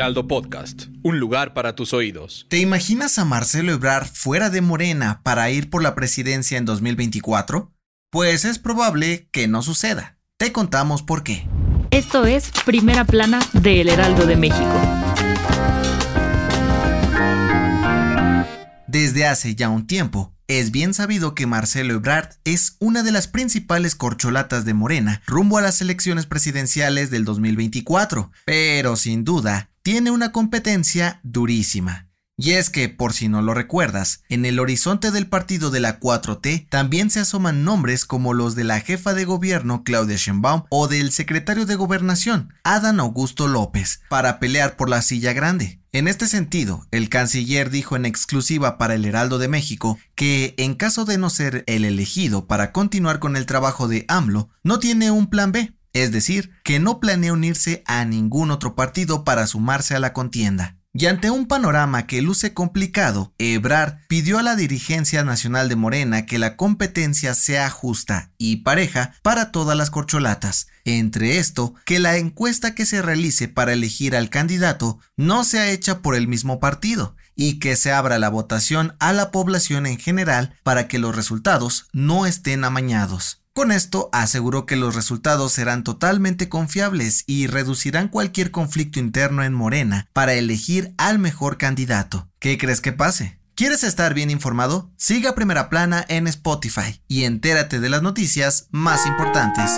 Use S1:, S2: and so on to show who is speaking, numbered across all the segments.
S1: Heraldo Podcast, un lugar para tus oídos.
S2: ¿Te imaginas a Marcelo Ebrard fuera de Morena para ir por la presidencia en 2024? Pues es probable que no suceda. Te contamos por qué.
S3: Esto es Primera Plana de El Heraldo de México.
S2: Desde hace ya un tiempo, es bien sabido que Marcelo Ebrard es una de las principales corcholatas de Morena rumbo a las elecciones presidenciales del 2024, pero sin duda tiene una competencia durísima. Y es que, por si no lo recuerdas, en el horizonte del partido de la 4T también se asoman nombres como los de la jefa de gobierno Claudia Sheinbaum o del secretario de gobernación Adán Augusto López para pelear por la silla grande. En este sentido, el canciller dijo en exclusiva para el Heraldo de México que, en caso de no ser el elegido para continuar con el trabajo de AMLO, no tiene un plan B, es decir, que no planea unirse a ningún otro partido para sumarse a la contienda. Y ante un panorama que luce complicado, Ebrard pidió a la dirigencia nacional de Morena que la competencia sea justa y pareja para todas las corcholatas. Entre esto, que la encuesta que se realice para elegir al candidato no sea hecha por el mismo partido y que se abra la votación a la población en general para que los resultados no estén amañados. Con esto aseguró que los resultados serán totalmente confiables y reducirán cualquier conflicto interno en Morena para elegir al mejor candidato. ¿Qué crees que pase? ¿Quieres estar bien informado? Siga Primera Plana en Spotify y entérate de las noticias más importantes.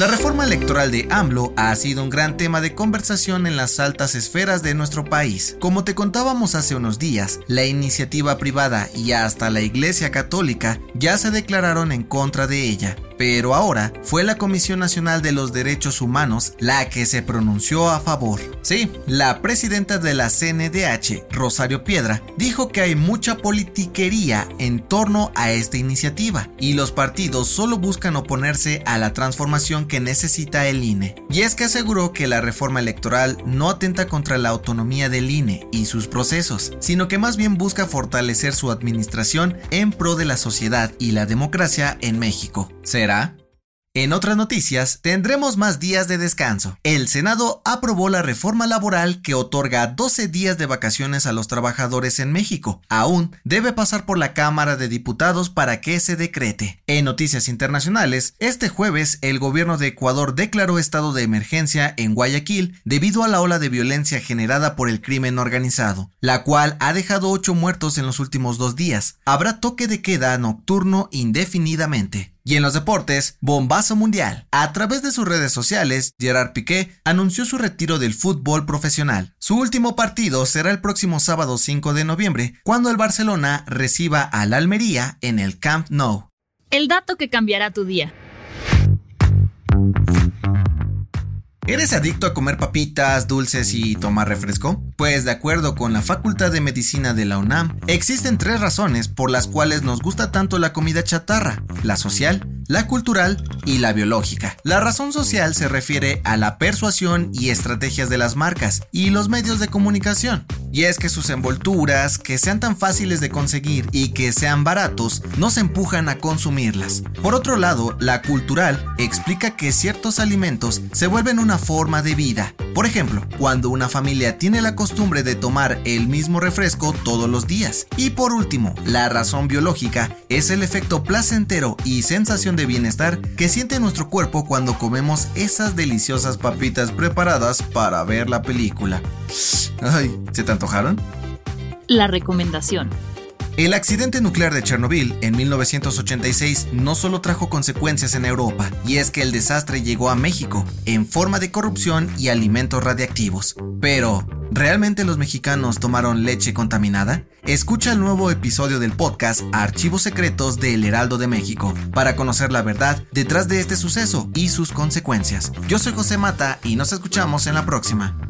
S2: La reforma electoral de AMLO ha sido un gran tema de conversación en las altas esferas de nuestro país. Como te contábamos hace unos días, la iniciativa privada y hasta la Iglesia Católica ya se declararon en contra de ella pero ahora fue la Comisión Nacional de los Derechos Humanos la que se pronunció a favor. Sí, la presidenta de la CNDH, Rosario Piedra, dijo que hay mucha politiquería en torno a esta iniciativa y los partidos solo buscan oponerse a la transformación que necesita el INE. Y es que aseguró que la reforma electoral no atenta contra la autonomía del INE y sus procesos, sino que más bien busca fortalecer su administración en pro de la sociedad y la democracia en México. En otras noticias, tendremos más días de descanso. El Senado aprobó la reforma laboral que otorga 12 días de vacaciones a los trabajadores en México. Aún debe pasar por la Cámara de Diputados para que se decrete. En noticias internacionales, este jueves el gobierno de Ecuador declaró estado de emergencia en Guayaquil debido a la ola de violencia generada por el crimen organizado, la cual ha dejado 8 muertos en los últimos dos días. Habrá toque de queda nocturno indefinidamente. Y en los deportes, bombazo mundial. A través de sus redes sociales, Gerard Piqué anunció su retiro del fútbol profesional. Su último partido será el próximo sábado 5 de noviembre, cuando el Barcelona reciba al Almería en el Camp Nou.
S3: El dato que cambiará tu día.
S2: ¿Eres adicto a comer papitas, dulces y tomar refresco? Pues de acuerdo con la Facultad de Medicina de la UNAM, existen tres razones por las cuales nos gusta tanto la comida chatarra, la social, la cultural y la biológica. La razón social se refiere a la persuasión y estrategias de las marcas y los medios de comunicación. Y es que sus envolturas, que sean tan fáciles de conseguir y que sean baratos, nos empujan a consumirlas. Por otro lado, la cultural explica que ciertos alimentos se vuelven una forma de vida. Por ejemplo, cuando una familia tiene la costumbre de tomar el mismo refresco todos los días. Y por último, la razón biológica es el efecto placentero y sensación de bienestar que siente nuestro cuerpo cuando comemos esas deliciosas papitas preparadas para ver la película. Ay, ¿se te antojaron?
S3: La recomendación.
S2: El accidente nuclear de Chernobyl en 1986 no solo trajo consecuencias en Europa, y es que el desastre llegó a México en forma de corrupción y alimentos radiactivos. Pero, ¿Realmente los mexicanos tomaron leche contaminada? Escucha el nuevo episodio del podcast Archivos Secretos del Heraldo de México para conocer la verdad detrás de este suceso y sus consecuencias. Yo soy José Mata y nos escuchamos en la próxima.